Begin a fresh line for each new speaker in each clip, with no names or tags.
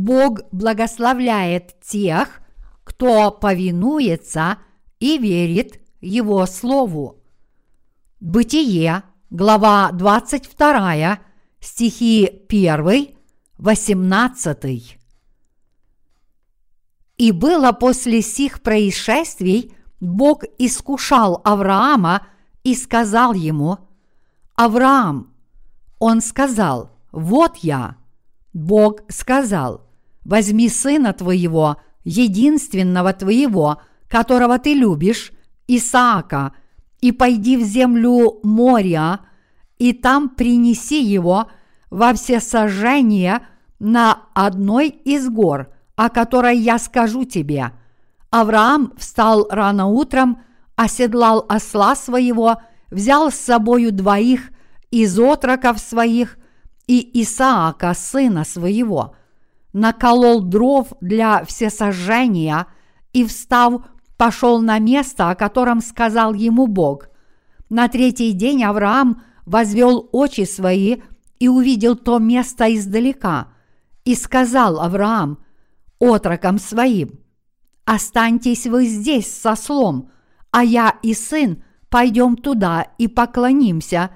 Бог благословляет тех, кто повинуется и верит Его Слову. Бытие, глава 22, стихи 1, 18. И было после сих происшествий, Бог искушал Авраама и сказал ему, «Авраам!» Он сказал, «Вот я!» Бог сказал, «Возьми сына твоего, единственного твоего, которого ты любишь, Исаака, и пойди в землю моря, и там принеси его во все сожжения на одной из гор, о которой я скажу тебе. Авраам встал рано утром, оседлал осла своего, взял с собою двоих из отроков своих и Исаака, сына своего, наколол дров для всесожжения и, встав, пошел на место, о котором сказал ему Бог. На третий день Авраам возвел очи свои и увидел то место издалека, и сказал Авраам отрокам своим, «Останьтесь вы здесь со слом, а я и сын пойдем туда и поклонимся,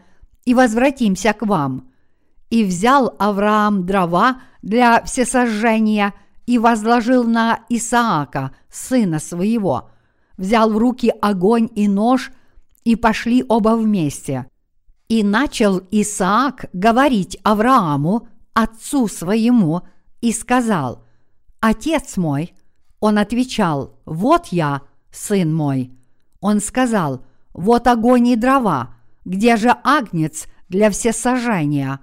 и возвратимся к вам». И взял Авраам дрова для всесожжения и возложил на Исаака, сына своего. Взял в руки огонь и нож, и пошли оба вместе. И начал Исаак говорить Аврааму, отцу своему, и сказал, «Отец мой». Он отвечал, «Вот я, сын мой». Он сказал, «Вот огонь и дрова, где же агнец для всесожжения?»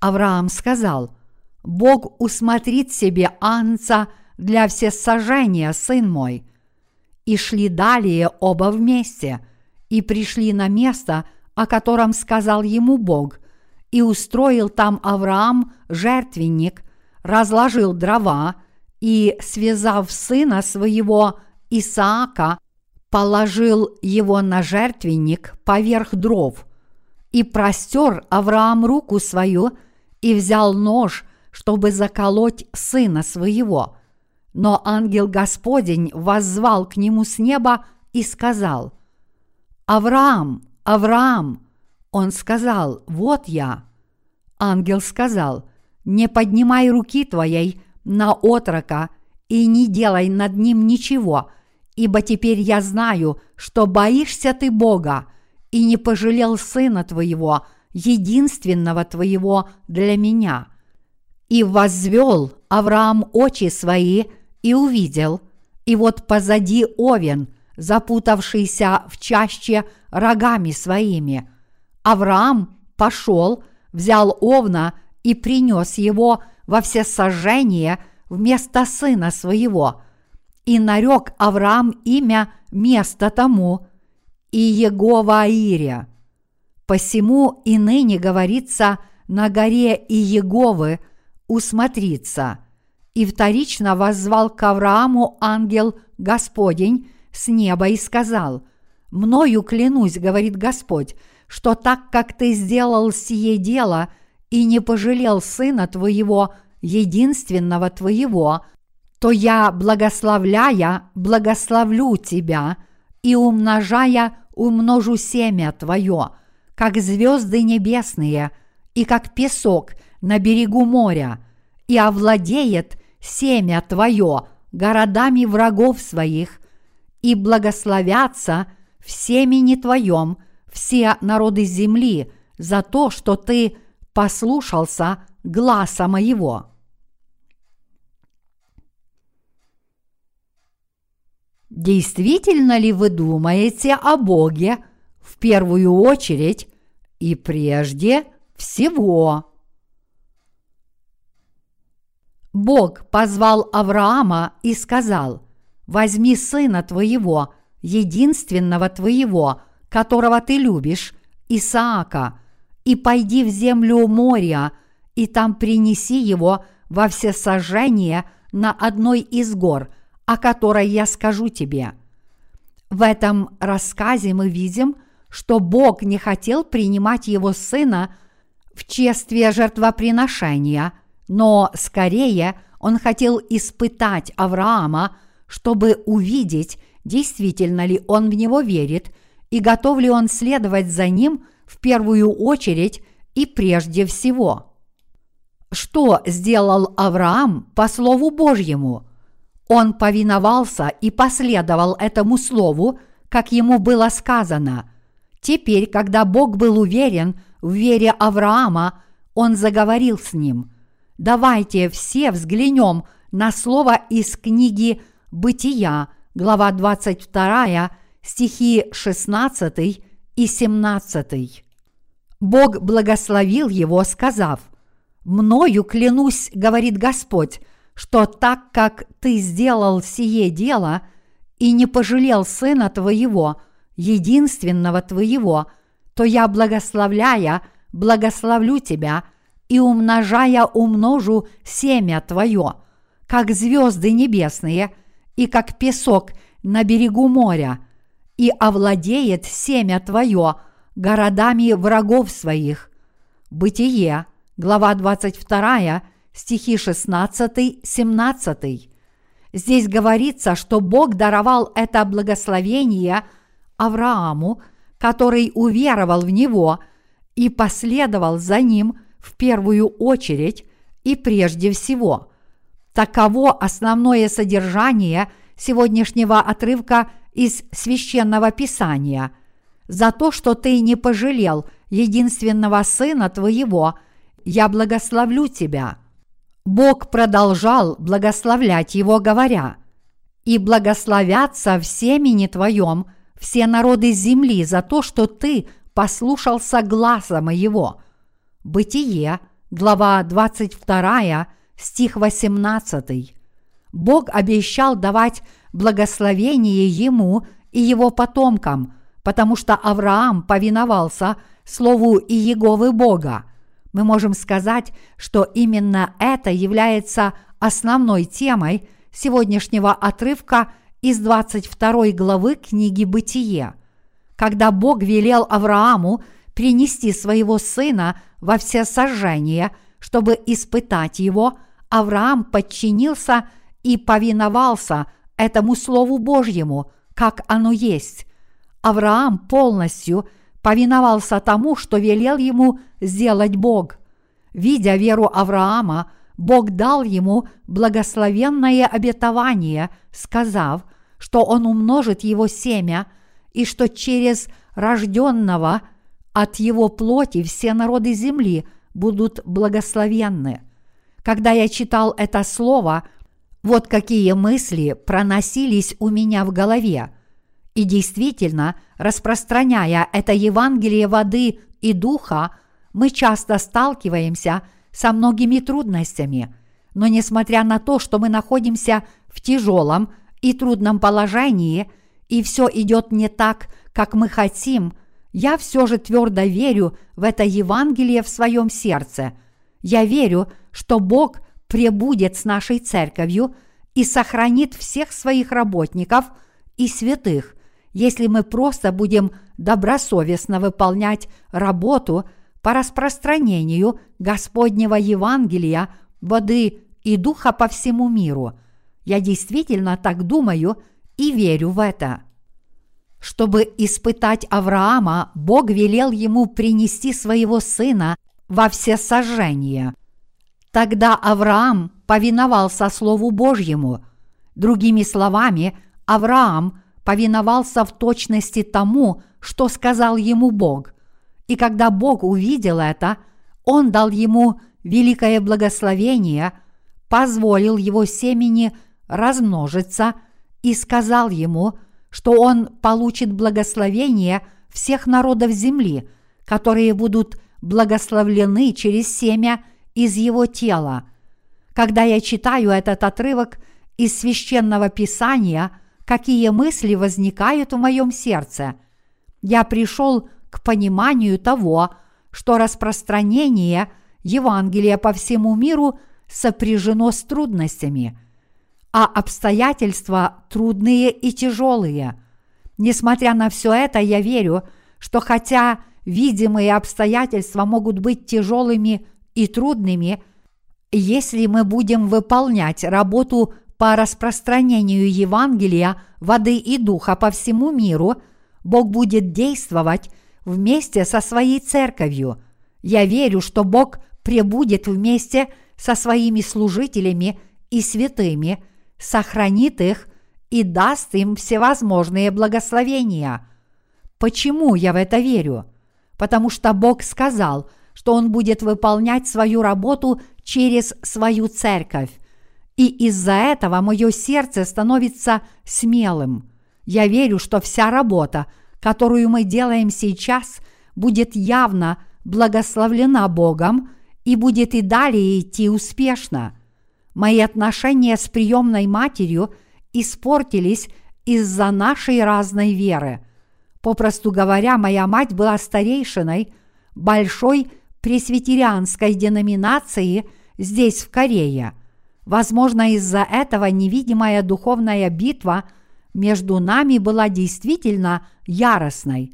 Авраам сказал, «Бог усмотрит себе анца для всесожжения, сын мой». И шли далее оба вместе, и пришли на место, о котором сказал ему Бог, и устроил там Авраам жертвенник, разложил дрова и, связав сына своего Исаака, положил его на жертвенник поверх дров. И простер Авраам руку свою и взял нож, чтобы заколоть сына своего. Но ангел Господень воззвал к нему с неба и сказал, «Авраам, Авраам!» Он сказал, «Вот я». Ангел сказал, «Не поднимай руки твоей на отрока и не делай над ним ничего, ибо теперь я знаю, что боишься ты Бога и не пожалел сына твоего, единственного твоего для меня. И возвел Авраам очи свои и увидел, и вот позади овен, запутавшийся в чаще рогами своими. Авраам пошел, взял овна и принес его во всесожжение вместо сына своего. И нарек Авраам имя место тому и Егова Аире. Посему и ныне говорится на горе Иеговы усмотриться. И вторично воззвал к Аврааму ангел Господень с неба и сказал, «Мною клянусь, — говорит Господь, — что так как ты сделал сие дело и не пожалел сына твоего, единственного твоего, то я, благословляя, благословлю тебя и умножая, умножу семя твое, как звезды небесные и как песок на берегу моря, и овладеет семя твое городами врагов своих, и благословятся в семени твоем все народы земли за то, что ты послушался гласа моего. Действительно ли вы думаете о Боге в первую очередь и прежде всего. Бог позвал Авраама и сказал, «Возьми сына твоего, единственного твоего, которого ты любишь, Исаака, и пойди в землю моря, и там принеси его во все сожжения на одной из гор, о которой я скажу тебе». В этом рассказе мы видим – что Бог не хотел принимать его сына в честве жертвоприношения, но скорее Он хотел испытать Авраама, чтобы увидеть, действительно ли он в него верит и готов ли он следовать за ним в первую очередь и прежде всего. Что сделал Авраам по Слову Божьему? Он повиновался и последовал этому Слову, как ему было сказано. Теперь, когда Бог был уверен в вере Авраама, он заговорил с ним. Давайте все взглянем на слово из книги «Бытия», глава 22, стихи 16 и 17. Бог благословил его, сказав, «Мною клянусь, — говорит Господь, — что так как ты сделал сие дело и не пожалел сына твоего, единственного твоего, то я, благословляя, благословлю тебя и умножая умножу семя твое, как звезды небесные и как песок на берегу моря, и овладеет семя твое – городами врагов своих. Бытие, глава 22, стихи 16-17. Здесь говорится, что Бог даровал это благословение Аврааму, который уверовал в него и последовал за ним в первую очередь и прежде всего. Таково основное содержание сегодняшнего отрывка из священного писания – за то, что ты не пожалел единственного сына твоего, я благословлю тебя». Бог продолжал благословлять его, говоря, «И благословятся в семени твоем все народы земли за то, что ты послушался глаза моего». Бытие, глава 22, стих 18. Бог обещал давать благословение ему и его потомкам – потому что Авраам повиновался Слову Иеговы Бога. Мы можем сказать, что именно это является основной темой сегодняшнего отрывка из 22 главы книги «Бытие». Когда Бог велел Аврааму принести своего сына во все сожжения, чтобы испытать его, Авраам подчинился и повиновался этому Слову Божьему, как оно есть. Авраам полностью повиновался тому, что велел ему сделать Бог. Видя веру Авраама, Бог дал ему благословенное обетование, сказав, что он умножит его семя и что через рожденного от его плоти все народы земли будут благословенны. Когда я читал это слово, вот какие мысли проносились у меня в голове – и действительно, распространяя это Евангелие воды и духа, мы часто сталкиваемся со многими трудностями. Но несмотря на то, что мы находимся в тяжелом и трудном положении, и все идет не так, как мы хотим, я все же твердо верю в это Евангелие в своем сердце. Я верю, что Бог пребудет с нашей церковью и сохранит всех своих работников и святых, если мы просто будем добросовестно выполнять работу по распространению Господнего Евангелия, воды и духа по всему миру. Я действительно так думаю и верю в это. Чтобы испытать Авраама, Бог велел ему принести своего сына во все сожжения. Тогда Авраам повиновался Слову Божьему. Другими словами, Авраам – повиновался в точности тому, что сказал ему Бог. И когда Бог увидел это, Он дал ему великое благословение, позволил его семени размножиться и сказал ему, что он получит благословение всех народов земли, которые будут благословлены через семя из его тела. Когда я читаю этот отрывок из священного писания – какие мысли возникают в моем сердце. Я пришел к пониманию того, что распространение Евангелия по всему миру сопряжено с трудностями, а обстоятельства трудные и тяжелые. Несмотря на все это, я верю, что хотя видимые обстоятельства могут быть тяжелыми и трудными, Если мы будем выполнять работу по распространению Евангелия, воды и духа по всему миру, Бог будет действовать вместе со своей церковью. Я верю, что Бог пребудет вместе со своими служителями и святыми, сохранит их и даст им всевозможные благословения. Почему я в это верю? Потому что Бог сказал, что Он будет выполнять свою работу через свою церковь. И из-за этого мое сердце становится смелым. Я верю, что вся работа, которую мы делаем сейчас, будет явно благословлена Богом и будет и далее идти успешно. Мои отношения с приемной матерью испортились из-за нашей разной веры. Попросту говоря, моя мать была старейшиной большой пресвитерианской деноминации здесь, в Корее. Возможно, из-за этого невидимая духовная битва между нами была действительно яростной.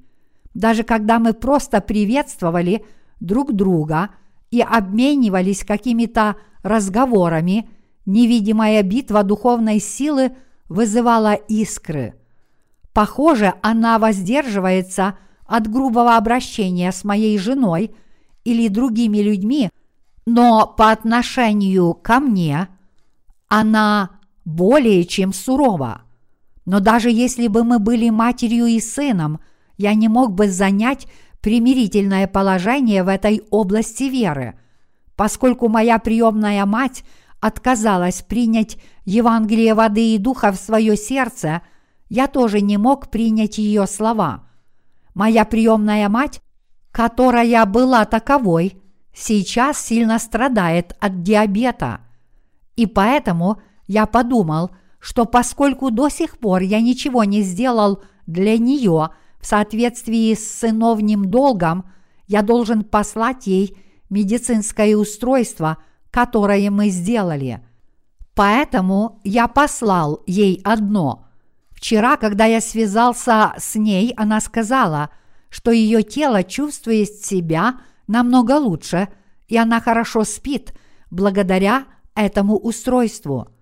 Даже когда мы просто приветствовали друг друга и обменивались какими-то разговорами, невидимая битва духовной силы вызывала искры. Похоже, она воздерживается от грубого обращения с моей женой или другими людьми, но по отношению ко мне она более чем сурова. Но даже если бы мы были матерью и сыном, я не мог бы занять примирительное положение в этой области веры, поскольку моя приемная мать отказалась принять Евангелие воды и духа в свое сердце, я тоже не мог принять ее слова. Моя приемная мать, которая была таковой, сейчас сильно страдает от диабета. И поэтому я подумал, что поскольку до сих пор я ничего не сделал для нее в соответствии с сыновним долгом, я должен послать ей медицинское устройство, которое мы сделали. Поэтому я послал ей одно. Вчера, когда я связался с ней, она сказала, что ее тело чувствует себя намного лучше, и она хорошо спит благодаря этому устройству.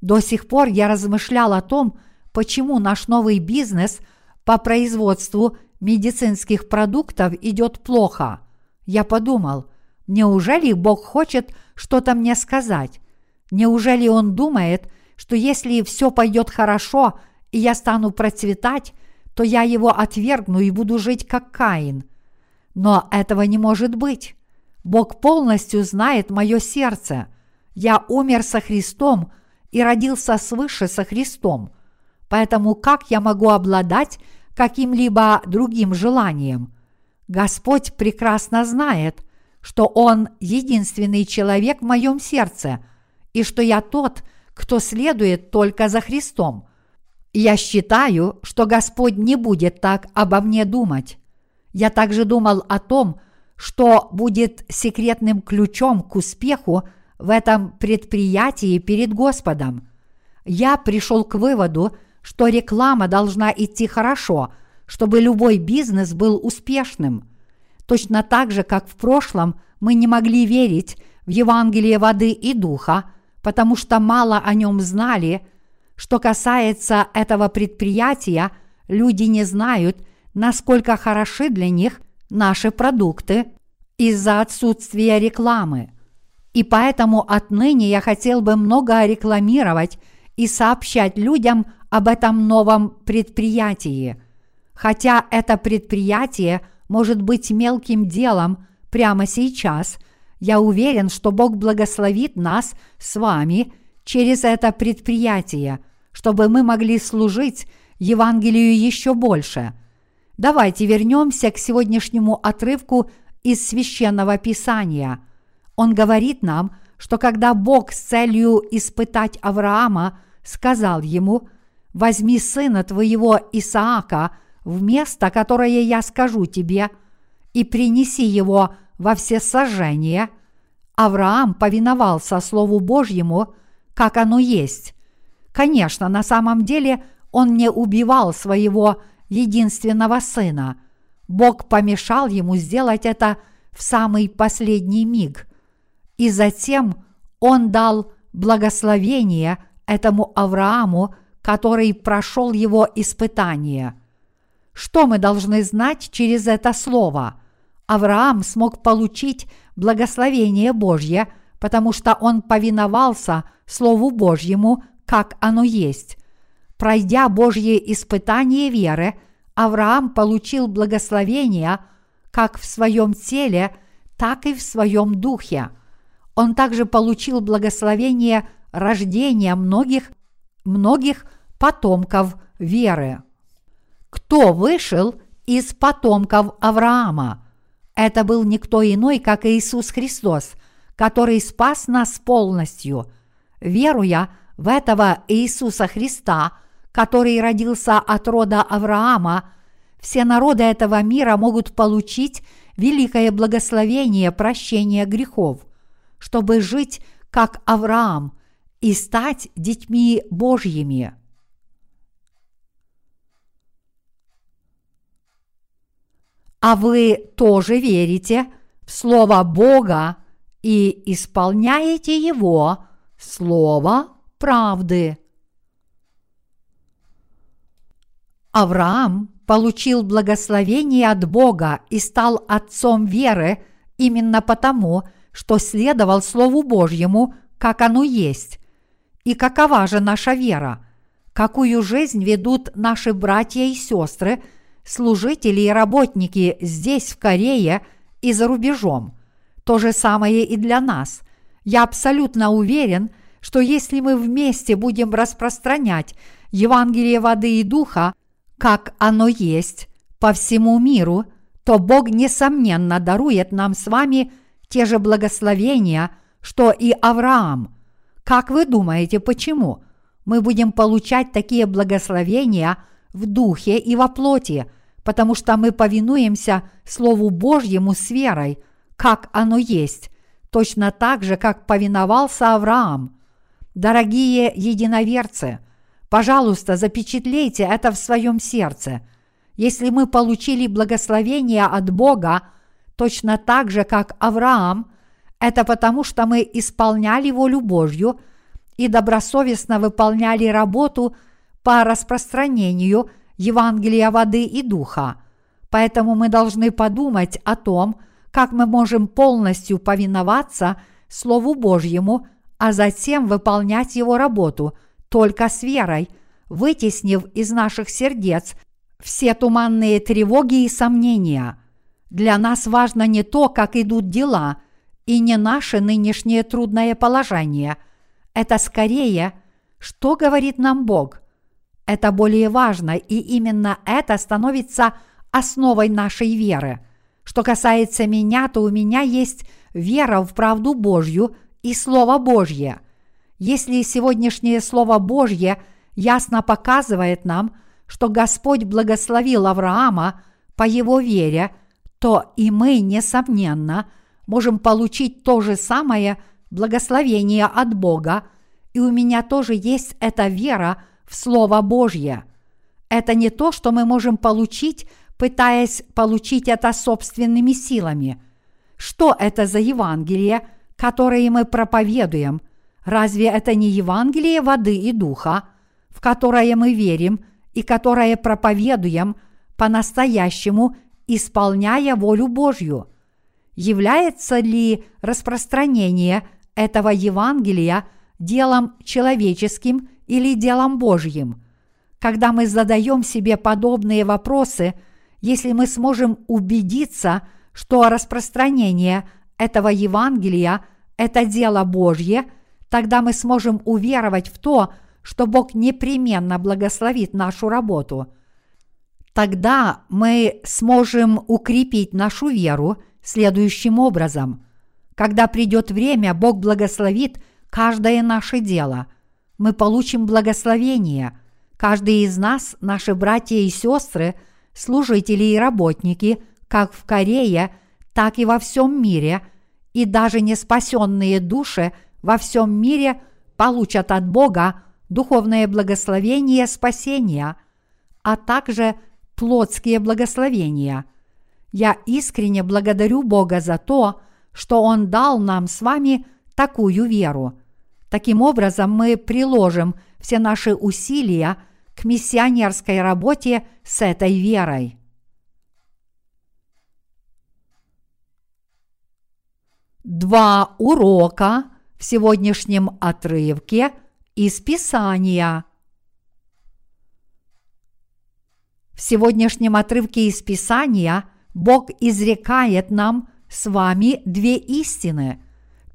До сих пор я размышлял о том, почему наш новый бизнес по производству медицинских продуктов идет плохо. Я подумал, неужели Бог хочет что-то мне сказать? Неужели Он думает, что если все пойдет хорошо и я стану процветать, то я его отвергну и буду жить как Каин? Но этого не может быть. Бог полностью знает мое сердце – я умер со Христом и родился свыше со Христом. Поэтому как я могу обладать каким-либо другим желанием? Господь прекрасно знает, что Он единственный человек в моем сердце, и что я тот, кто следует только за Христом. Я считаю, что Господь не будет так обо мне думать. Я также думал о том, что будет секретным ключом к успеху в этом предприятии перед Господом. Я пришел к выводу, что реклама должна идти хорошо, чтобы любой бизнес был успешным. Точно так же, как в прошлом мы не могли верить в Евангелие воды и духа, потому что мало о нем знали, что касается этого предприятия, люди не знают, насколько хороши для них наши продукты из-за отсутствия рекламы – и поэтому отныне я хотел бы много рекламировать и сообщать людям об этом новом предприятии. Хотя это предприятие может быть мелким делом прямо сейчас, я уверен, что Бог благословит нас с вами через это предприятие, чтобы мы могли служить Евангелию еще больше. Давайте вернемся к сегодняшнему отрывку из священного писания – он говорит нам, что когда Бог с целью испытать Авраама сказал ему, «Возьми сына твоего Исаака в место, которое я скажу тебе, и принеси его во все сожжения», Авраам повиновался Слову Божьему, как оно есть. Конечно, на самом деле он не убивал своего единственного сына. Бог помешал ему сделать это в самый последний миг – и затем Он дал благословение этому Аврааму, который прошел его испытание. Что мы должны знать через это слово? Авраам смог получить благословение Божье, потому что он повиновался Слову Божьему, как оно есть. Пройдя Божье испытание веры, Авраам получил благословение как в своем теле, так и в своем духе. Он также получил благословение рождения многих, многих потомков веры. Кто вышел из потомков Авраама? Это был никто иной, как Иисус Христос, который спас нас полностью. Веруя в этого Иисуса Христа, который родился от рода Авраама, все народы этого мира могут получить великое благословение прощения грехов, чтобы жить как Авраам и стать детьми Божьими. А вы тоже верите в Слово Бога и исполняете Его Слово правды. Авраам получил благословение от Бога и стал отцом веры именно потому, что следовал Слову Божьему, как оно есть. И какова же наша вера? Какую жизнь ведут наши братья и сестры – служители и работники здесь, в Корее и за рубежом. То же самое и для нас. Я абсолютно уверен, что если мы вместе будем распространять Евангелие воды и духа, как оно есть, по всему миру, то Бог, несомненно, дарует нам с вами те же благословения, что и Авраам. Как вы думаете, почему? Мы будем получать такие благословения в духе и во плоти – потому что мы повинуемся Слову Божьему с верой, как оно есть, точно так же, как повиновался Авраам. Дорогие единоверцы, пожалуйста, запечатлейте это в своем сердце. Если мы получили благословение от Бога, точно так же, как Авраам, это потому, что мы исполняли волю Божью и добросовестно выполняли работу по распространению Евангелия воды и духа. Поэтому мы должны подумать о том, как мы можем полностью повиноваться Слову Божьему, а затем выполнять Его работу только с верой, вытеснив из наших сердец все туманные тревоги и сомнения. Для нас важно не то, как идут дела, и не наше нынешнее трудное положение. Это скорее, что говорит нам Бог – это более важно, и именно это становится основой нашей веры. Что касается меня, то у меня есть вера в правду Божью и Слово Божье. Если сегодняшнее Слово Божье ясно показывает нам, что Господь благословил Авраама по его вере, то и мы, несомненно, можем получить то же самое благословение от Бога, и у меня тоже есть эта вера – в Слово Божье. Это не то, что мы можем получить, пытаясь получить это собственными силами. Что это за Евангелие, которое мы проповедуем? Разве это не Евангелие воды и духа, в которое мы верим и которое проповедуем по-настоящему, исполняя волю Божью? Является ли распространение этого Евангелия делом человеческим или делом Божьим? Когда мы задаем себе подобные вопросы, если мы сможем убедиться, что распространение этого Евангелия – это дело Божье, тогда мы сможем уверовать в то, что Бог непременно благословит нашу работу. Тогда мы сможем укрепить нашу веру следующим образом. Когда придет время, Бог благословит каждое наше дело – мы получим благословение. Каждый из нас, наши братья и сестры, служители и работники, как в Корее, так и во всем мире, и даже неспасенные души во всем мире получат от Бога духовное благословение спасения, а также плотские благословения. Я искренне благодарю Бога за то, что Он дал нам с вами такую веру. Таким образом, мы приложим все наши усилия к миссионерской работе с этой верой. Два урока в сегодняшнем отрывке из Писания. В сегодняшнем отрывке из Писания Бог изрекает нам с вами две истины.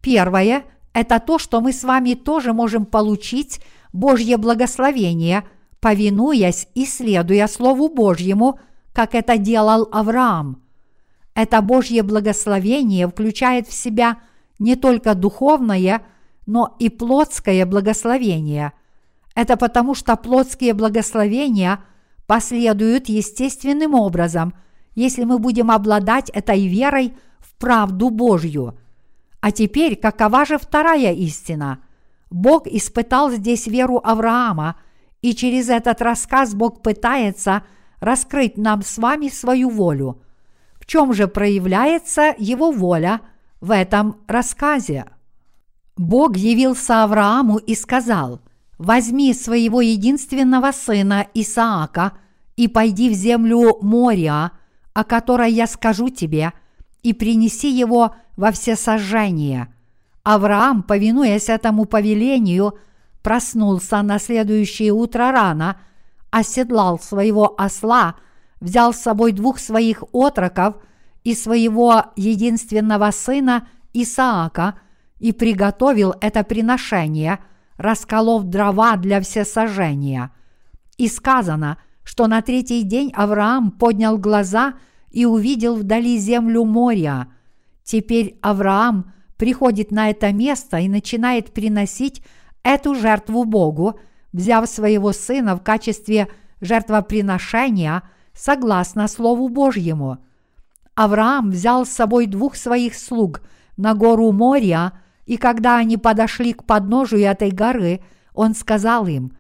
Первое – это то, что мы с вами тоже можем получить Божье благословение, повинуясь и следуя Слову Божьему, как это делал Авраам. Это Божье благословение включает в себя не только духовное, но и плотское благословение. Это потому, что плотские благословения – последуют естественным образом, если мы будем обладать этой верой в правду Божью. А теперь какова же вторая истина? Бог испытал здесь веру Авраама, и через этот рассказ Бог пытается раскрыть нам с вами свою волю. В чем же проявляется его воля в этом рассказе? Бог явился Аврааму и сказал – возьми своего единственного сына Исаака и пойди в землю моря, о которой я скажу тебе, и принеси его во всесожжение. Авраам, повинуясь этому повелению, проснулся на следующее утро рано, оседлал своего осла, взял с собой двух своих отроков и своего единственного сына Исаака и приготовил это приношение – расколов дрова для всесожжения. И сказано, что на третий день Авраам поднял глаза и увидел вдали землю моря. Теперь Авраам приходит на это место и начинает приносить эту жертву Богу, взяв своего сына в качестве жертвоприношения согласно Слову Божьему. Авраам взял с собой двух своих слуг на гору Мория – и когда они подошли к подножию этой горы, он сказал им,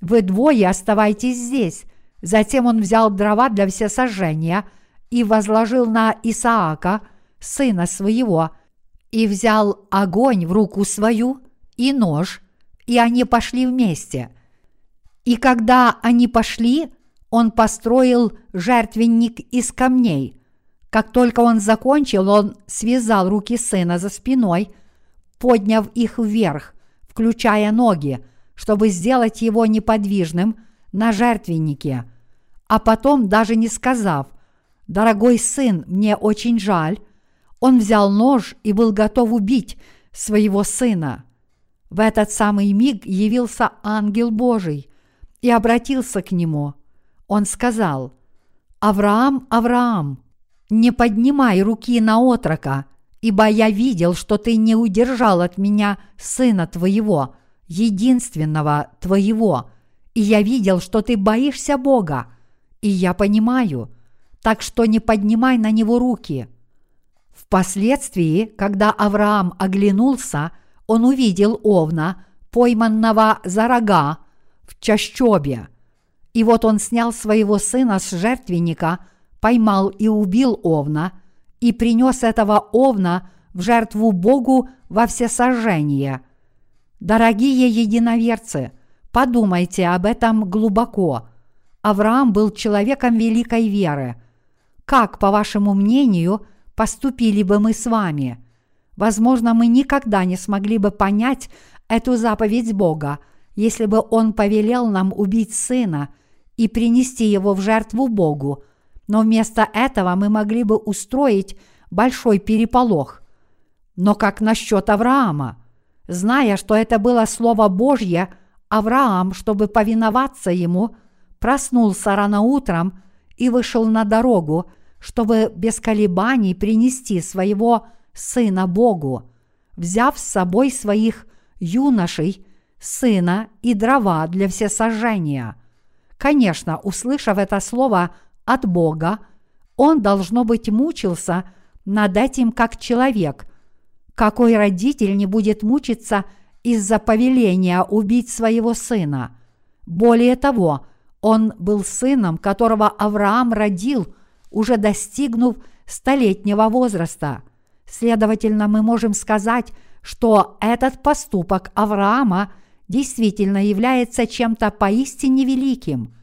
«Вы двое оставайтесь здесь». Затем он взял дрова для всесожжения и возложил на Исаака, сына своего, и взял огонь в руку свою и нож, и они пошли вместе. И когда они пошли, он построил жертвенник из камней. Как только он закончил, он связал руки сына за спиной – подняв их вверх, включая ноги, чтобы сделать его неподвижным на жертвеннике, а потом, даже не сказав «Дорогой сын, мне очень жаль», он взял нож и был готов убить своего сына. В этот самый миг явился ангел Божий и обратился к нему. Он сказал, «Авраам, Авраам, не поднимай руки на отрока, ибо я видел, что ты не удержал от меня сына твоего, единственного твоего, и я видел, что ты боишься Бога, и я понимаю, так что не поднимай на него руки». Впоследствии, когда Авраам оглянулся, он увидел овна, пойманного за рога в чащобе. И вот он снял своего сына с жертвенника, поймал и убил овна – и принес этого овна в жертву Богу во всесожжение. Дорогие единоверцы, подумайте об этом глубоко. Авраам был человеком великой веры. Как, по вашему мнению, поступили бы мы с вами? Возможно, мы никогда не смогли бы понять эту заповедь Бога, если бы Он повелел нам убить сына и принести его в жертву Богу – но вместо этого мы могли бы устроить большой переполох. Но как насчет Авраама? Зная, что это было Слово Божье, Авраам, чтобы повиноваться ему, проснулся рано утром и вышел на дорогу, чтобы без колебаний принести своего сына Богу, взяв с собой своих юношей, сына и дрова для всесожжения. Конечно, услышав это слово – от Бога, он, должно быть, мучился над этим как человек. Какой родитель не будет мучиться из-за повеления убить своего сына? Более того, он был сыном, которого Авраам родил, уже достигнув столетнего возраста. Следовательно, мы можем сказать, что этот поступок Авраама действительно является чем-то поистине великим.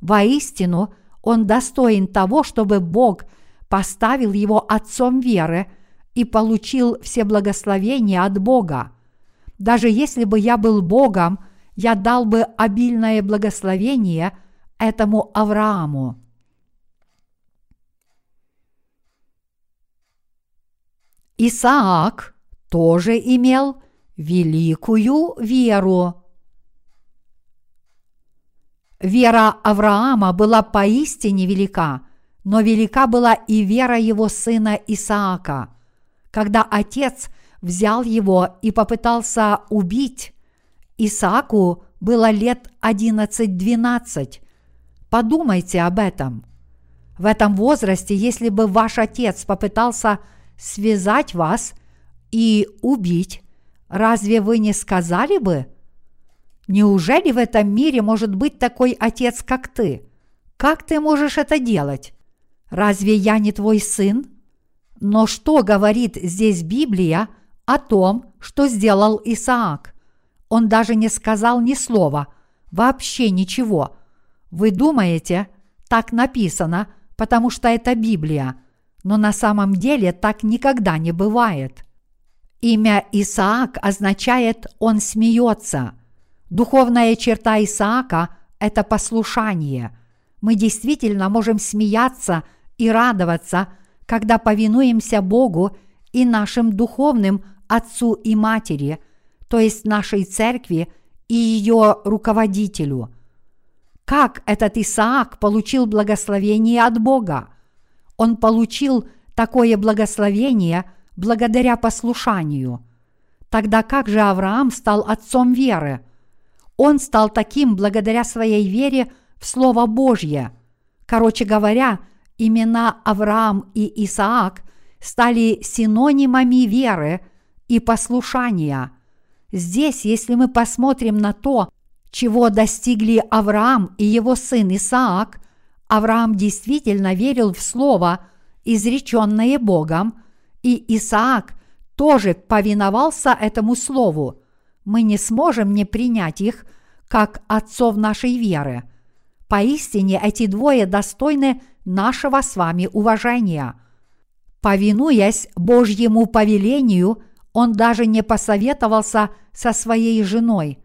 Воистину, он достоин того, чтобы Бог поставил его отцом веры и получил все благословения от Бога. Даже если бы я был Богом, я дал бы обильное благословение этому Аврааму. Исаак тоже имел великую веру. Вера Авраама была поистине велика, но велика была и вера его сына Исаака. Когда отец взял его и попытался убить, Исааку было лет 11-12. Подумайте об этом. В этом возрасте, если бы ваш отец попытался связать вас и убить, разве вы не сказали бы? Неужели в этом мире может быть такой отец, как ты? Как ты можешь это делать? Разве я не твой сын? Но что говорит здесь Библия о том, что сделал Исаак? Он даже не сказал ни слова, вообще ничего. Вы думаете, так написано, потому что это Библия, но на самом деле так никогда не бывает. Имя Исаак означает «он смеется». Духовная черта Исаака – это послушание. Мы действительно можем смеяться и радоваться, когда повинуемся Богу и нашим духовным отцу и матери, то есть нашей церкви и ее руководителю. Как этот Исаак получил благословение от Бога? Он получил такое благословение – благодаря послушанию. Тогда как же Авраам стал отцом веры? Он стал таким благодаря своей вере в Слово Божье. Короче говоря, имена Авраам и Исаак стали синонимами веры и послушания. Здесь, если мы посмотрим на то, чего достигли Авраам и его сын Исаак, Авраам действительно верил в Слово, изреченное Богом – и Исаак тоже повиновался этому слову, мы не сможем не принять их как отцов нашей веры. Поистине эти двое достойны нашего с вами уважения. Повинуясь Божьему повелению, он даже не посоветовался со своей женой.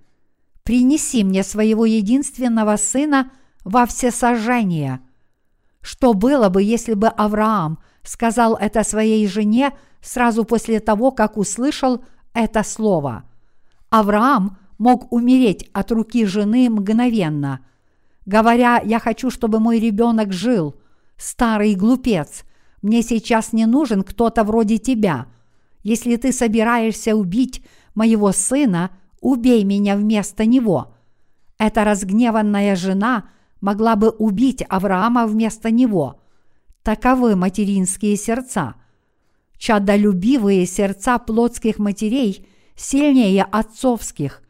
«Принеси мне своего единственного сына во всесожжение». Что было бы, если бы Авраам – сказал это своей жене сразу после того, как услышал это слово. Авраам мог умереть от руки жены мгновенно, говоря, «Я хочу, чтобы мой ребенок жил, старый глупец, мне сейчас не нужен кто-то вроде тебя. Если ты собираешься убить моего сына, убей меня вместо него». Эта разгневанная жена могла бы убить Авраама вместо него – Таковы материнские сердца. Чадолюбивые сердца плотских матерей сильнее отцовских.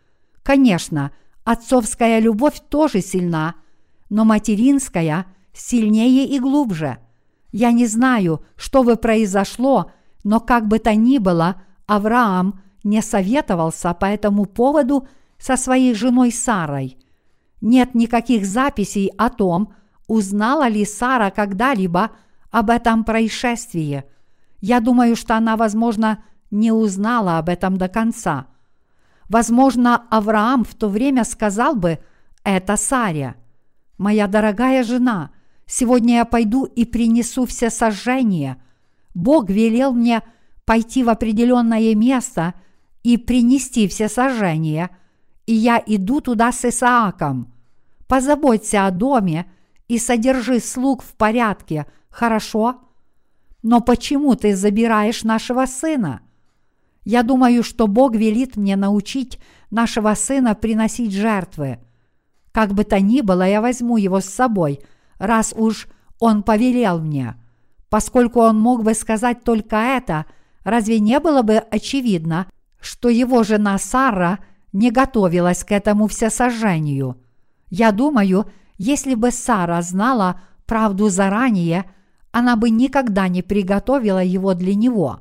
Конечно, отцовская любовь тоже сильна, но материнская сильнее и глубже. Я не знаю, что бы произошло, но как бы то ни было, Авраам не советовался по этому поводу со своей женой Сарой. Нет никаких записей о том, узнала ли Сара когда-либо об этом происшествии. Я думаю, что она, возможно, не узнала об этом до конца. Возможно, Авраам в то время сказал бы «это Саря». «Моя дорогая жена, сегодня я пойду и принесу все сожжения. Бог велел мне пойти в определенное место и принести все сожжения, и я иду туда с Исааком. Позаботься о доме и содержи слуг в порядке, Хорошо. Но почему ты забираешь нашего сына? Я думаю, что Бог велит мне научить нашего сына приносить жертвы. Как бы то ни было, я возьму его с собой, раз уж он повелел мне. Поскольку он мог бы сказать только это, разве не было бы очевидно, что его жена Сара не готовилась к этому всесожжению? Я думаю, если бы Сара знала правду заранее, она бы никогда не приготовила его для него.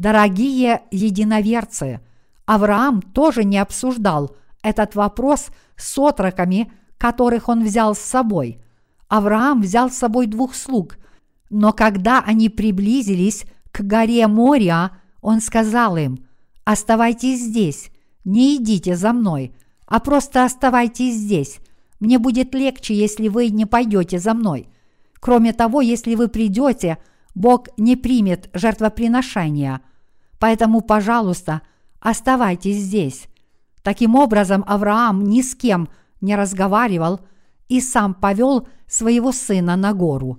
Дорогие единоверцы, Авраам тоже не обсуждал этот вопрос с отроками, которых он взял с собой. Авраам взял с собой двух слуг, но когда они приблизились к горе Мория, он сказал им, «Оставайтесь здесь, не идите за мной, а просто оставайтесь здесь. Мне будет легче, если вы не пойдете за мной. Кроме того, если вы придете, Бог не примет жертвоприношения. Поэтому, пожалуйста, оставайтесь здесь. Таким образом, Авраам ни с кем не разговаривал и сам повел своего сына на гору.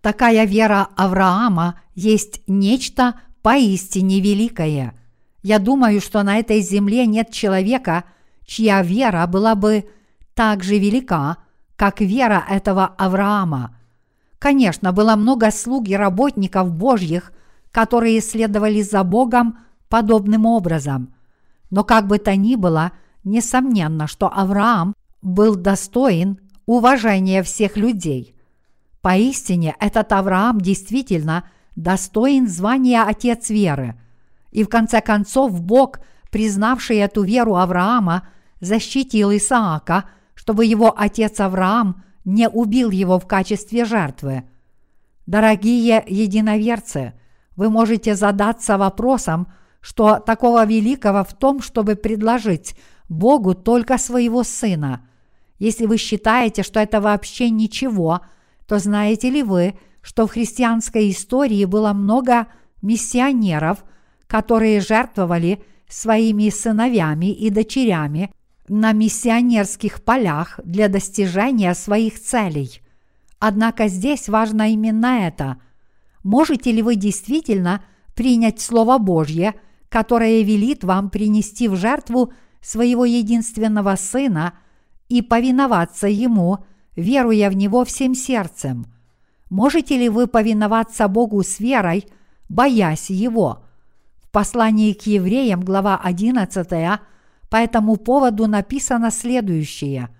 Такая вера Авраама есть нечто поистине великое. Я думаю, что на этой земле нет человека, чья вера была бы так же велика, как вера этого Авраама. Конечно, было много слуг и работников Божьих, которые следовали за Богом подобным образом. Но как бы то ни было, несомненно, что Авраам был достоин уважения всех людей. Поистине, этот Авраам действительно достоин звания Отец веры. И в конце концов Бог, признавший эту веру Авраама, защитил Исаака, чтобы его отец Авраам не убил его в качестве жертвы. Дорогие единоверцы, вы можете задаться вопросом, что такого великого в том, чтобы предложить Богу только своего Сына. Если вы считаете, что это вообще ничего, то знаете ли вы, что в христианской истории было много миссионеров, которые жертвовали своими сыновьями и дочерями на миссионерских полях для достижения своих целей. Однако здесь важно именно это. Можете ли вы действительно принять Слово Божье, которое велит вам принести в жертву своего единственного Сына и повиноваться Ему, веруя в Него всем сердцем? Можете ли вы повиноваться Богу с верой, боясь Его? В послании к евреям, глава 11, по этому поводу написано следующее.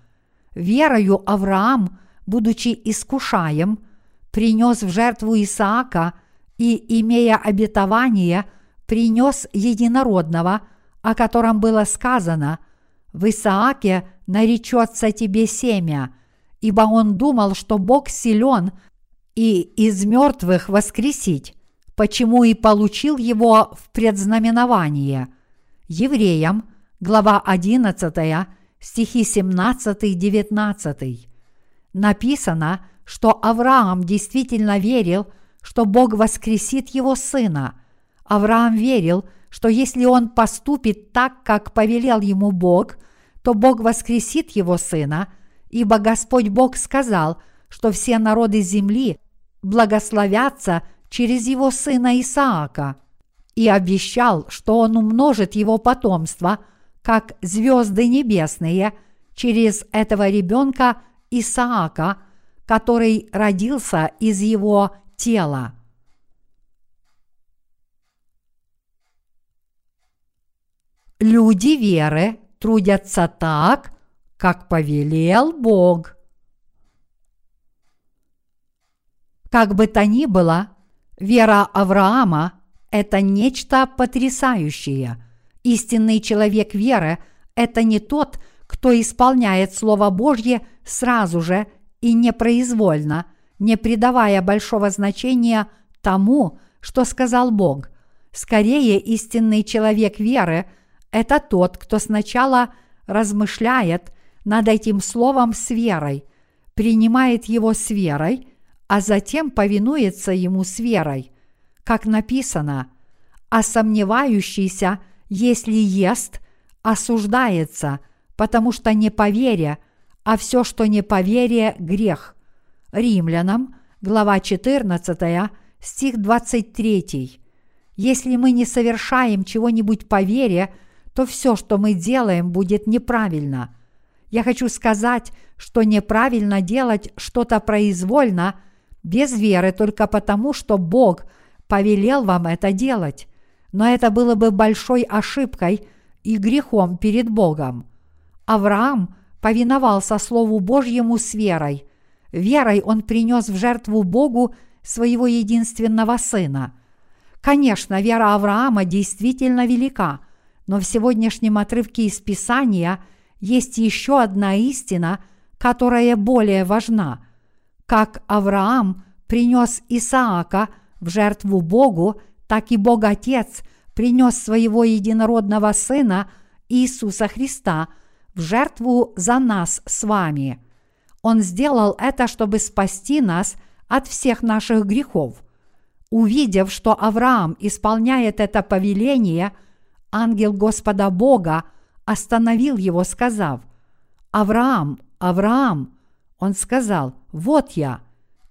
«Верою Авраам, будучи искушаем, принес в жертву Исаака и, имея обетование, принес единородного, о котором было сказано, «В Исааке наречется тебе семя», ибо он думал, что Бог силен и из мертвых воскресить, почему и получил его в предзнаменование. Евреям – глава 11, стихи 17-19. Написано, что Авраам действительно верил, что Бог воскресит его сына. Авраам верил, что если он поступит так, как повелел ему Бог, то Бог воскресит его сына, ибо Господь Бог сказал, что все народы земли благословятся через его сына Исаака, и обещал, что он умножит его потомство – как звезды небесные, через этого ребенка Исаака, который родился из его тела. Люди веры трудятся так, как повелел Бог. Как бы то ни было, вера Авраама – это нечто потрясающее – Истинный человек веры – это не тот, кто исполняет Слово Божье сразу же и непроизвольно, не придавая большого значения тому, что сказал Бог. Скорее, истинный человек веры – это тот, кто сначала размышляет над этим словом с верой, принимает его с верой, а затем повинуется ему с верой. Как написано, а сомневающийся – если ест, осуждается, потому что не поверя, а все, что не поверие, грех. Римлянам, глава 14, стих 23. Если мы не совершаем чего-нибудь по вере, то все, что мы делаем, будет неправильно. Я хочу сказать, что неправильно делать что-то произвольно, без веры только потому, что Бог повелел вам это делать но это было бы большой ошибкой и грехом перед Богом. Авраам повиновался Слову Божьему с верой. Верой он принес в жертву Богу своего единственного сына. Конечно, вера Авраама действительно велика, но в сегодняшнем отрывке из Писания есть еще одна истина, которая более важна. Как Авраам принес Исаака в жертву Богу, так и Бог Отец принес своего единородного Сына Иисуса Христа в жертву за нас с вами. Он сделал это, чтобы спасти нас от всех наших грехов – Увидев, что Авраам исполняет это повеление, ангел Господа Бога остановил его, сказав, «Авраам, Авраам!» Он сказал, «Вот я».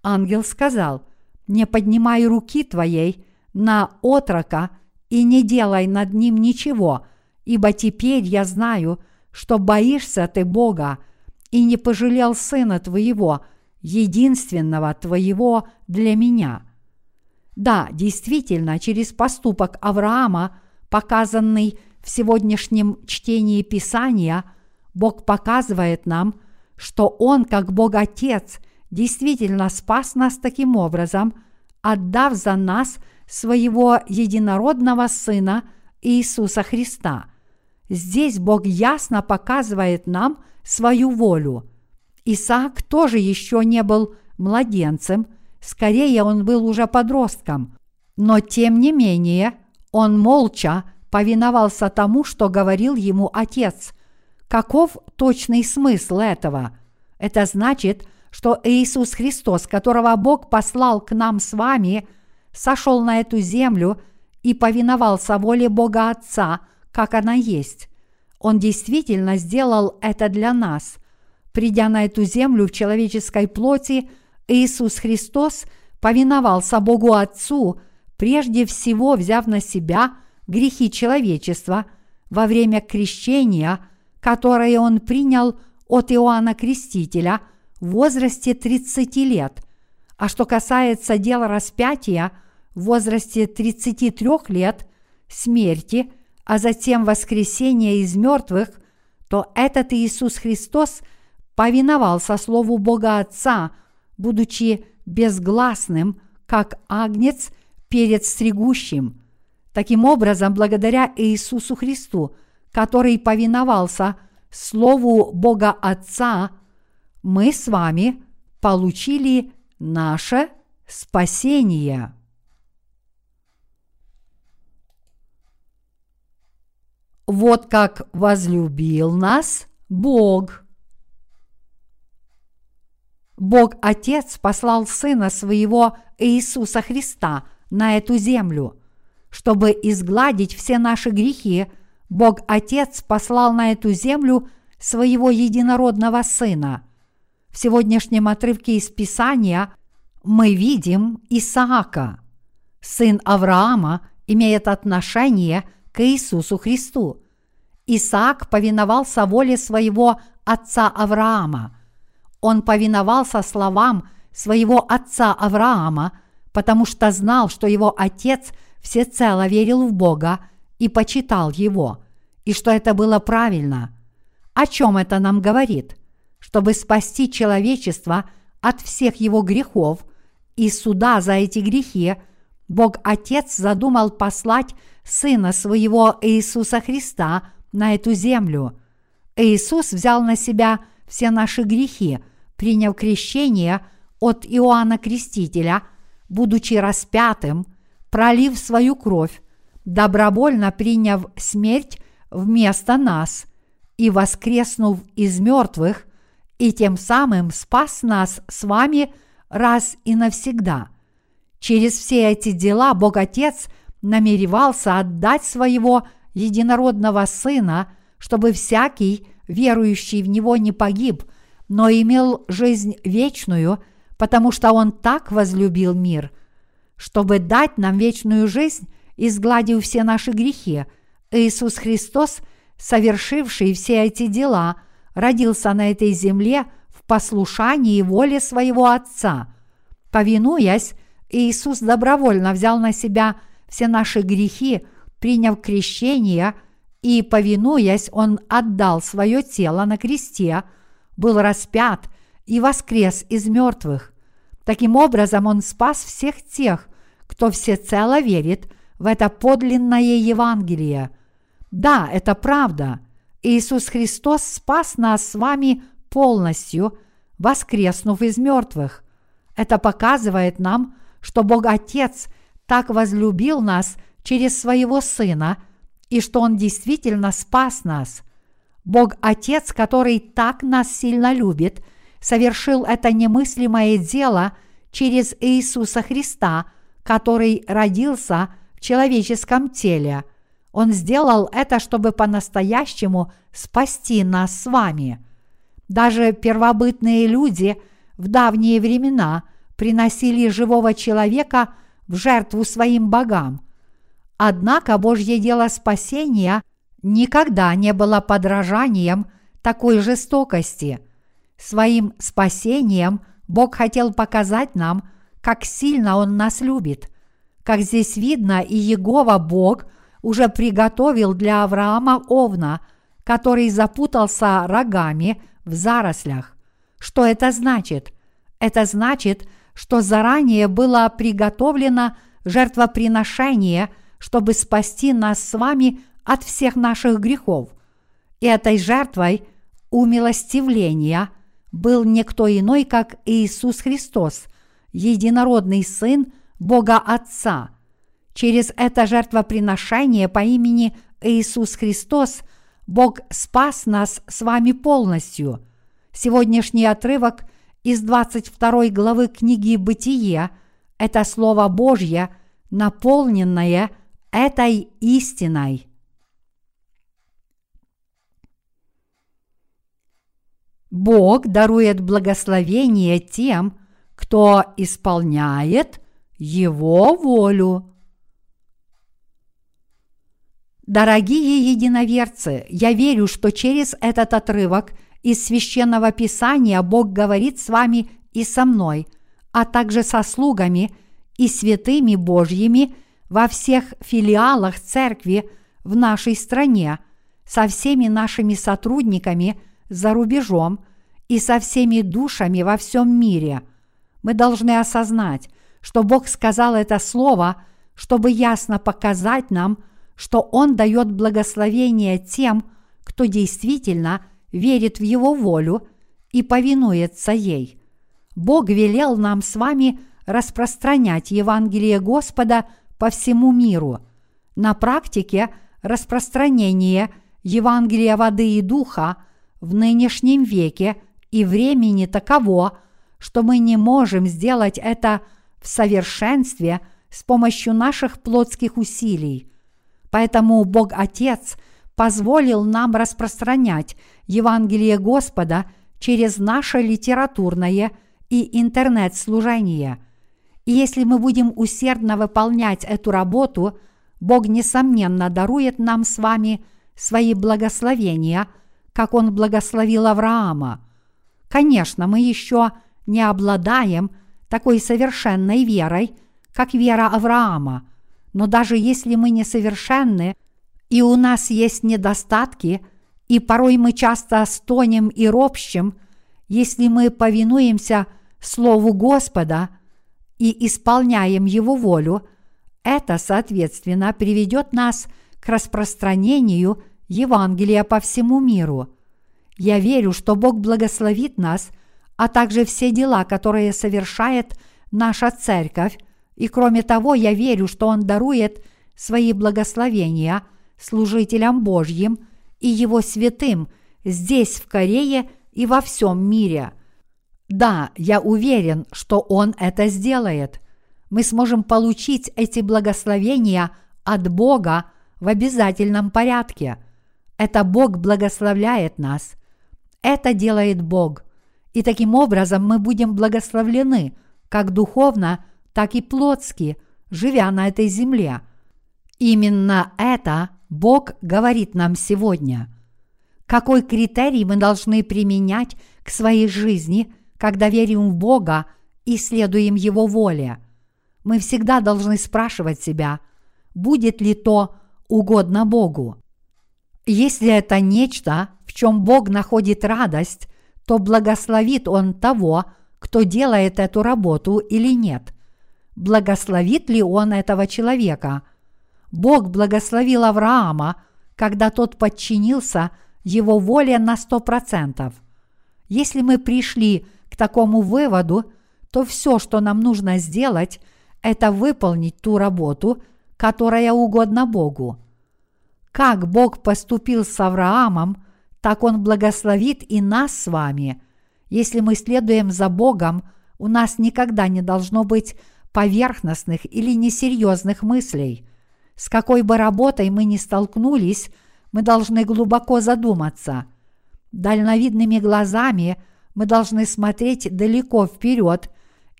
Ангел сказал, «Не поднимай руки твоей на отрока и не делай над ним ничего, ибо теперь я знаю, что боишься ты Бога и не пожалел сына твоего, единственного твоего для меня». Да, действительно, через поступок Авраама, показанный в сегодняшнем чтении Писания, Бог показывает нам, что Он, как Бог Отец, действительно спас нас таким образом, отдав за нас своего единородного Сына Иисуса Христа. Здесь Бог ясно показывает нам свою волю. Исаак тоже еще не был младенцем – Скорее он был уже подростком, но тем не менее он молча повиновался тому, что говорил ему отец. Каков точный смысл этого? Это значит, что Иисус Христос, которого Бог послал к нам с вами, сошел на эту землю и повиновался воле Бога Отца, как она есть. Он действительно сделал это для нас. Придя на эту землю в человеческой плоти – Иисус Христос повиновался Богу Отцу, прежде всего взяв на себя грехи человечества во время крещения, которое он принял от Иоанна Крестителя в возрасте 30 лет. А что касается дела распятия в возрасте 33 лет, смерти, а затем воскресения из мертвых, то этот Иисус Христос повиновался Слову Бога Отца – будучи безгласным, как агнец перед стригущим. Таким образом, благодаря Иисусу Христу, который повиновался Слову Бога Отца, мы с вами получили наше спасение. Вот как возлюбил нас Бог – Бог Отец послал Сына Своего Иисуса Христа на эту землю. Чтобы изгладить все наши грехи, Бог Отец послал на эту землю своего единородного Сына. В сегодняшнем отрывке из Писания мы видим Исаака. Сын Авраама имеет отношение к Иисусу Христу. Исаак повиновался воле своего отца Авраама – он повиновался словам своего отца Авраама, потому что знал, что его отец всецело верил в Бога и почитал его, и что это было правильно. О чем это нам говорит? Чтобы спасти человечество от всех его грехов и суда за эти грехи, Бог Отец задумал послать Сына Своего Иисуса Христа на эту землю. Иисус взял на себя – все наши грехи, приняв крещение от Иоанна Крестителя, будучи распятым, пролив свою кровь, добровольно приняв смерть вместо нас и воскреснув из мертвых, и тем самым спас нас с вами раз и навсегда. Через все эти дела Бог Отец намеревался отдать своего единородного Сына, чтобы всякий, верующий в Него не погиб, но имел жизнь вечную, потому что Он так возлюбил мир, чтобы дать нам вечную жизнь, изгладив все наши грехи. Иисус Христос, совершивший все эти дела, родился на этой земле в послушании воле своего Отца. Повинуясь, Иисус добровольно взял на себя все наши грехи, приняв крещение – и, повинуясь, он отдал свое тело на кресте, был распят и воскрес из мертвых. Таким образом, он спас всех тех, кто всецело верит в это подлинное Евангелие. Да, это правда. Иисус Христос спас нас с вами полностью, воскреснув из мертвых. Это показывает нам, что Бог Отец так возлюбил нас через своего Сына и что Он действительно спас нас. Бог Отец, который так нас сильно любит, совершил это немыслимое дело через Иисуса Христа, который родился в человеческом теле. Он сделал это, чтобы по-настоящему спасти нас с вами. Даже первобытные люди в давние времена приносили живого человека в жертву своим богам. Однако Божье дело спасения никогда не было подражанием такой жестокости. Своим спасением Бог хотел показать нам, как сильно Он нас любит – как здесь видно, и Егова Бог уже приготовил для Авраама овна, который запутался рогами в зарослях. Что это значит? Это значит, что заранее было приготовлено жертвоприношение, чтобы спасти нас с вами от всех наших грехов. И этой жертвой умилостивления был никто иной, как Иисус Христос, единородный Сын Бога Отца. Через это жертвоприношение по имени Иисус Христос Бог спас нас с вами полностью. Сегодняшний отрывок из 22 главы книги «Бытие» – это Слово Божье, наполненное этой истиной. Бог дарует благословение тем, кто исполняет – его волю. Дорогие единоверцы, я верю, что через этот отрывок из священного писания Бог говорит с вами и со мной, а также со слугами и святыми Божьими во всех филиалах церкви в нашей стране, со всеми нашими сотрудниками за рубежом и со всеми душами во всем мире. Мы должны осознать, что Бог сказал это слово, чтобы ясно показать нам, что Он дает благословение тем, кто действительно верит в Его волю и повинуется ей. Бог велел нам с вами распространять Евангелие Господа по всему миру. На практике распространение Евангелия воды и духа в нынешнем веке и времени таково, что мы не можем сделать это – в совершенстве с помощью наших плотских усилий. Поэтому Бог Отец позволил нам распространять Евангелие Господа через наше литературное и интернет-служение. И если мы будем усердно выполнять эту работу, Бог, несомненно, дарует нам с вами свои благословения, как Он благословил Авраама. Конечно, мы еще не обладаем – такой совершенной верой, как вера Авраама. Но даже если мы несовершенны, и у нас есть недостатки, и порой мы часто стонем и ропщем, если мы повинуемся Слову Господа и исполняем Его волю, это, соответственно, приведет нас к распространению Евангелия по всему миру. Я верю, что Бог благословит нас – а также все дела, которые совершает наша церковь, и кроме того, я верю, что Он дарует свои благословения служителям Божьим и Его святым здесь, в Корее и во всем мире. Да, я уверен, что Он это сделает. Мы сможем получить эти благословения от Бога в обязательном порядке. Это Бог благословляет нас. Это делает Бог – и таким образом мы будем благословлены как духовно, так и плотски, живя на этой земле. Именно это Бог говорит нам сегодня. Какой критерий мы должны применять к своей жизни, когда верим в Бога и следуем Его воле? Мы всегда должны спрашивать себя, будет ли то угодно Богу. Если это нечто, в чем Бог находит радость, то благословит он того, кто делает эту работу или нет. Благословит ли он этого человека? Бог благословил Авраама, когда тот подчинился его воле на сто процентов. Если мы пришли к такому выводу, то все, что нам нужно сделать, это выполнить ту работу, которая угодна Богу. Как Бог поступил с Авраамом, так Он благословит и нас с вами. Если мы следуем за Богом, у нас никогда не должно быть поверхностных или несерьезных мыслей. С какой бы работой мы ни столкнулись, мы должны глубоко задуматься. Дальновидными глазами мы должны смотреть далеко вперед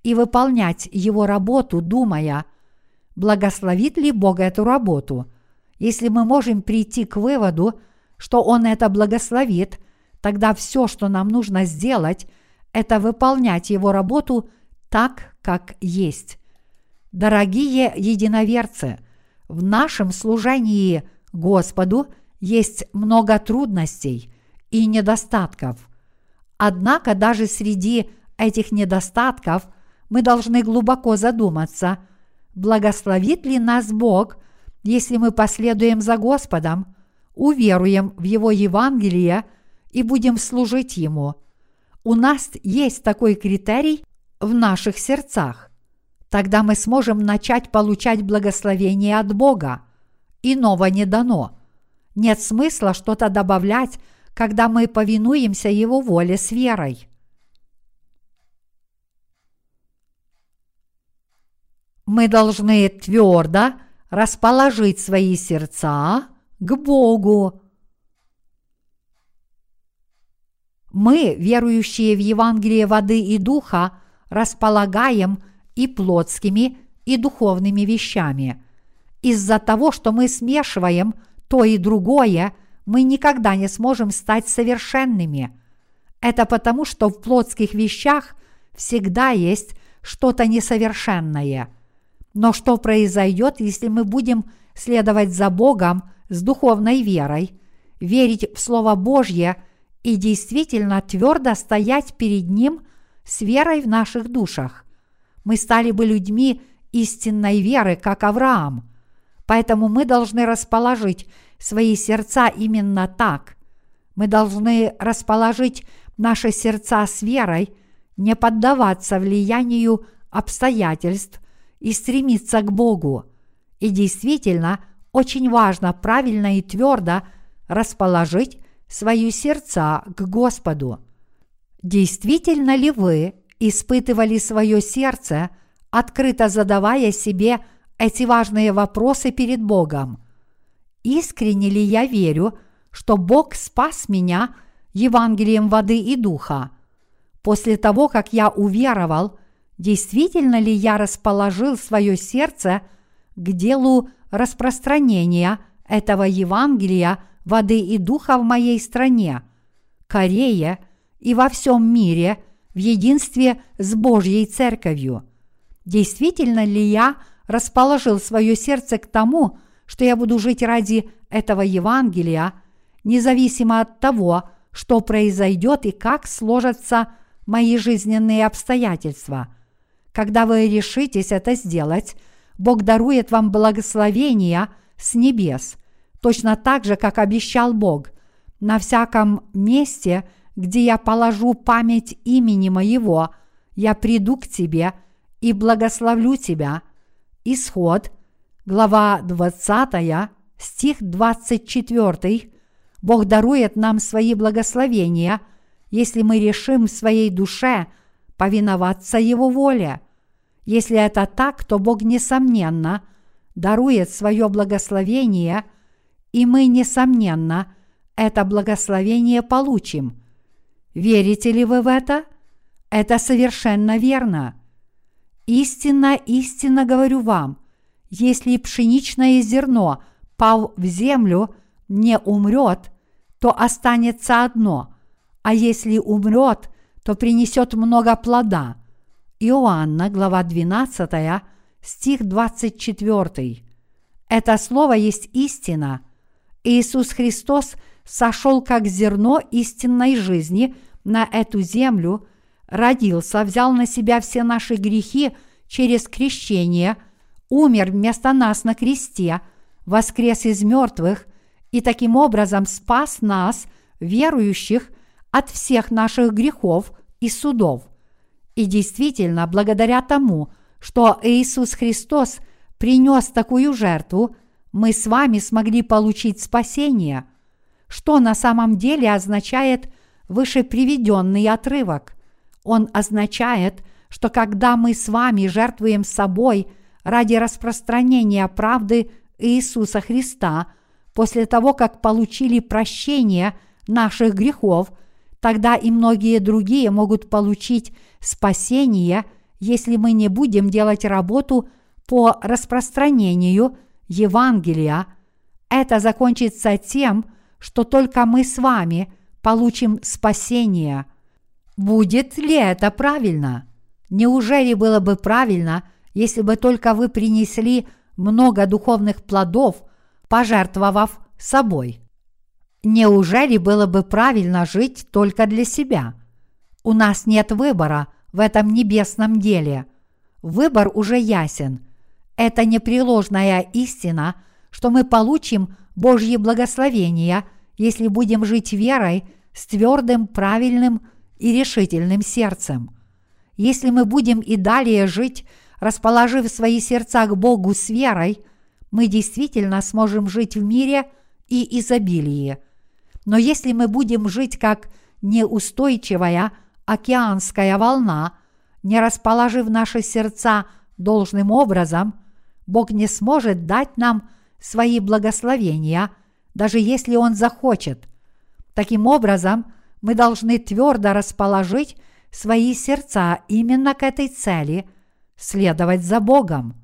и выполнять его работу, думая, благословит ли Бог эту работу. Если мы можем прийти к выводу, что Он это благословит, тогда все, что нам нужно сделать, это выполнять Его работу так, как есть. Дорогие единоверцы, в нашем служении Господу есть много трудностей и недостатков. Однако даже среди этих недостатков мы должны глубоко задуматься, благословит ли нас Бог, если мы последуем за Господом, уверуем в Его Евангелие и будем служить Ему. У нас есть такой критерий в наших сердцах. Тогда мы сможем начать получать благословение от Бога. Иного не дано. Нет смысла что-то добавлять, когда мы повинуемся Его воле с верой. Мы должны твердо расположить свои сердца к Богу. Мы, верующие в Евангелие воды и духа, располагаем и плотскими, и духовными вещами. Из-за того, что мы смешиваем то и другое, мы никогда не сможем стать совершенными. Это потому, что в плотских вещах всегда есть что-то несовершенное. Но что произойдет, если мы будем следовать за Богом с духовной верой, верить в Слово Божье и действительно твердо стоять перед Ним с верой в наших душах. Мы стали бы людьми истинной веры, как Авраам. Поэтому мы должны расположить свои сердца именно так. Мы должны расположить наши сердца с верой, не поддаваться влиянию обстоятельств и стремиться к Богу. И действительно, очень важно правильно и твердо расположить свои сердца к Господу. Действительно ли вы испытывали свое сердце, открыто задавая себе эти важные вопросы перед Богом? Искренне ли я верю, что Бог спас меня Евангелием воды и духа? После того, как я уверовал, действительно ли я расположил свое сердце к делу распространения этого Евангелия воды и духа в моей стране, Корее и во всем мире в единстве с Божьей Церковью. Действительно ли я расположил свое сердце к тому, что я буду жить ради этого Евангелия, независимо от того, что произойдет и как сложатся мои жизненные обстоятельства. Когда вы решитесь это сделать, Бог дарует вам благословения с небес, точно так же, как обещал Бог. На всяком месте, где я положу память имени моего, я приду к тебе и благословлю тебя. Исход, глава 20, стих 24. Бог дарует нам свои благословения, если мы решим в своей душе повиноваться Его воле – если это так, то Бог, несомненно, дарует свое благословение, и мы, несомненно, это благословение получим. Верите ли вы в это? Это совершенно верно. Истинно, истинно говорю вам, если пшеничное зерно, пав в землю, не умрет, то останется одно, а если умрет, то принесет много плода – Иоанна, глава 12, стих 24. Это слово есть истина. Иисус Христос сошел как зерно истинной жизни на эту землю, родился, взял на себя все наши грехи через крещение, умер вместо нас на кресте, воскрес из мертвых и таким образом спас нас, верующих, от всех наших грехов и судов. И действительно, благодаря тому, что Иисус Христос принес такую жертву, мы с вами смогли получить спасение, что на самом деле означает выше приведенный отрывок. Он означает, что когда мы с вами жертвуем собой ради распространения правды Иисуса Христа, после того, как получили прощение наших грехов, тогда и многие другие могут получить спасение, если мы не будем делать работу по распространению Евангелия. Это закончится тем, что только мы с вами получим спасение. Будет ли это правильно? Неужели было бы правильно, если бы только вы принесли много духовных плодов, пожертвовав собой? Неужели было бы правильно жить только для себя? У нас нет выбора в этом небесном деле. Выбор уже ясен. Это непреложная истина, что мы получим Божье благословение, если будем жить верой с твердым, правильным и решительным сердцем. Если мы будем и далее жить, расположив свои сердца к Богу с верой, мы действительно сможем жить в мире и изобилии. Но если мы будем жить как неустойчивая океанская волна, не расположив наши сердца должным образом, Бог не сможет дать нам свои благословения, даже если Он захочет. Таким образом, мы должны твердо расположить свои сердца именно к этой цели – следовать за Богом.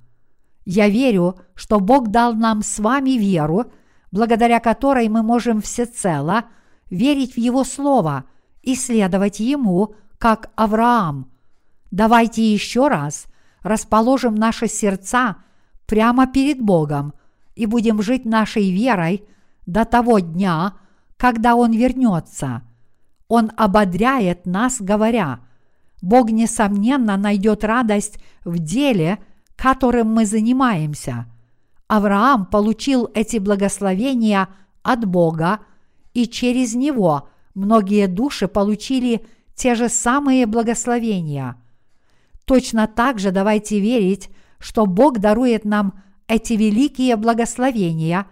Я верю, что Бог дал нам с вами веру, благодаря которой мы можем всецело верить в Его Слово и следовать Ему, как Авраам. Давайте еще раз расположим наши сердца – прямо перед Богом и будем жить нашей верой до того дня, когда Он вернется. Он ободряет нас, говоря, Бог, несомненно, найдет радость в деле, которым мы занимаемся. Авраам получил эти благословения от Бога, и через него многие души получили те же самые благословения. Точно так же давайте верить что Бог дарует нам эти великие благословения,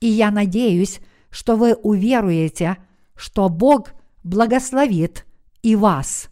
и я надеюсь, что вы уверуете, что Бог благословит и вас.